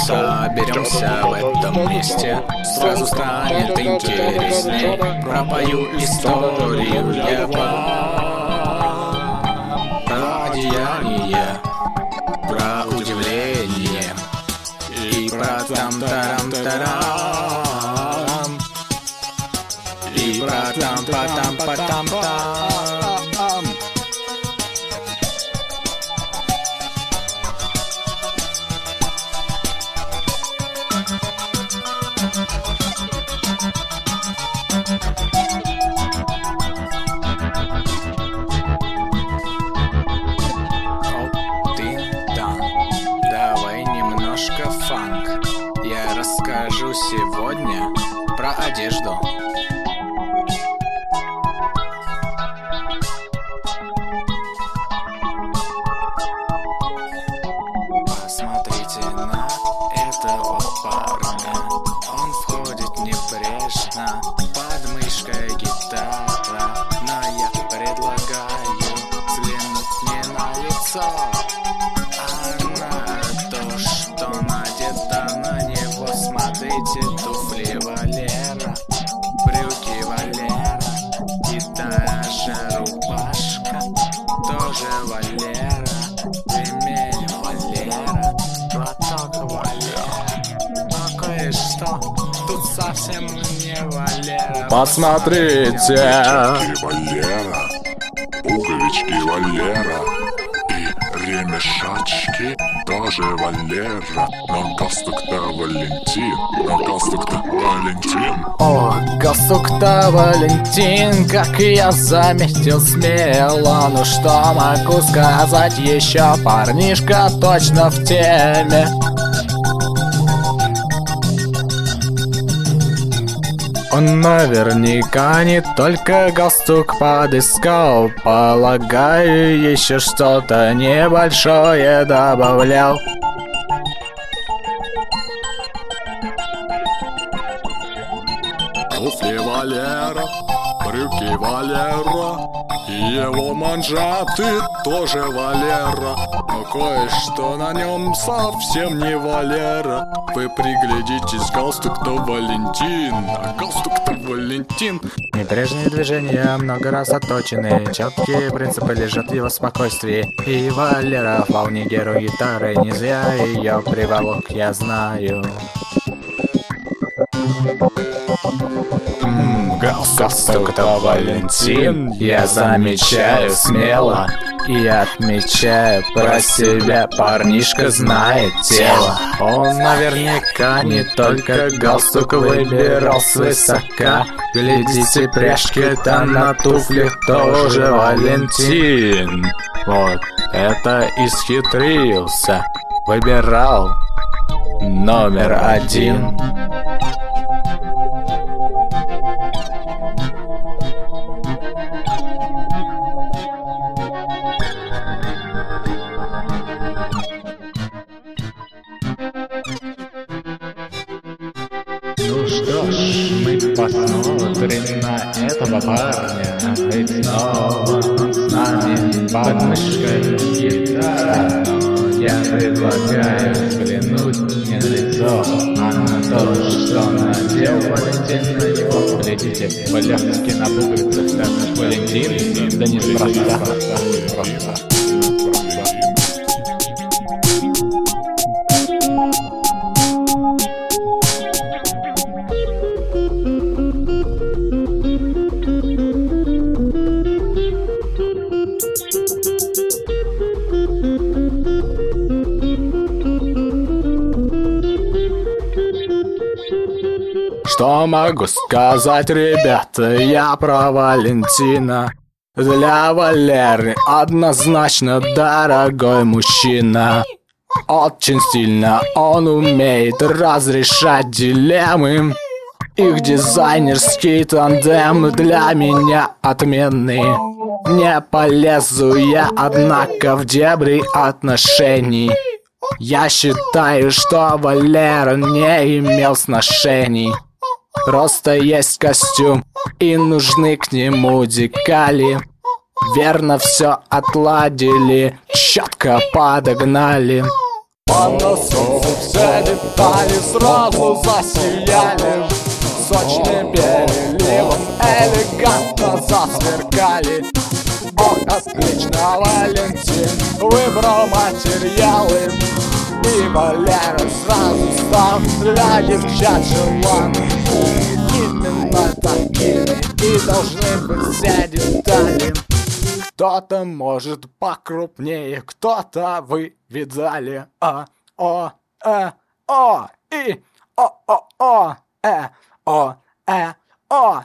Соберемся в этом месте. Сразу станет интереснее Пропою историю я Про деяния Про удивление. И про там-тарам-тарам там-па-там-па-там-па-там Давай немножко фанк. Я расскажу сегодня про одежду туфли Валера. Брюки Валера. И даже рубашка. Тоже Валера. Ремень Валера. Платок Валера. Но кое-что тут совсем не Валера. Посмотрите, Валера, пуговички Валера и ремешочки тоже Валера. Но галстук-то Валентин, но галстук-то Валентин. О, галстук-то Валентин, как я заметил смело Ну что могу сказать еще, парнишка точно в теме Он наверняка не только галстук подыскал Полагаю, еще что-то небольшое добавлял. Туфли Валера, брюки Валера и его манжеты тоже Валера. Но кое-что на нем совсем не Валера. Вы приглядитесь, галстук-то Валентин, а галстук-то Валентин. Небрежные движения много раз отточены Четкие принципы лежат в его спокойствии И Валера вполне герой гитары Не зря ее приволок, я знаю Галстук-то Валентин Я замечаю смело и отмечаю про себя. Парнишка знает тело. Он наверняка не только галстук выбирал свысока Глядите, пряжки-то на туфлях тоже Валентин. Вот это исхитрился. Выбирал номер один что ж, мы посмотрим на этого парня Ведь снова он с нами. Под мышкой гитара Но я предлагаю взглянуть не на лицо, а на то, что надел Валентин на него. Глядите, блестки на пуговицах, так Валентин, да неспроста, просто Что могу сказать, ребята, я про Валентина. Для Валеры однозначно дорогой мужчина. Очень сильно он умеет разрешать дилеммы. Их дизайнерский тандем для меня отменный Не полезу я, однако, в дебри отношений. Я считаю, что Валера не имел сношений Просто есть костюм и нужны к нему декали Верно все отладили, четко подогнали. На солнце все детали сразу засияли. Сочным переливом элегантно засверкали. Он отлично Валентин выбрал материалы И Валера сразу стал для девчат желанным Именно такими и должны быть все детали кто-то может покрупнее, кто-то вы видали. А, о, э, о, и, о, о, о, э, о, э, о.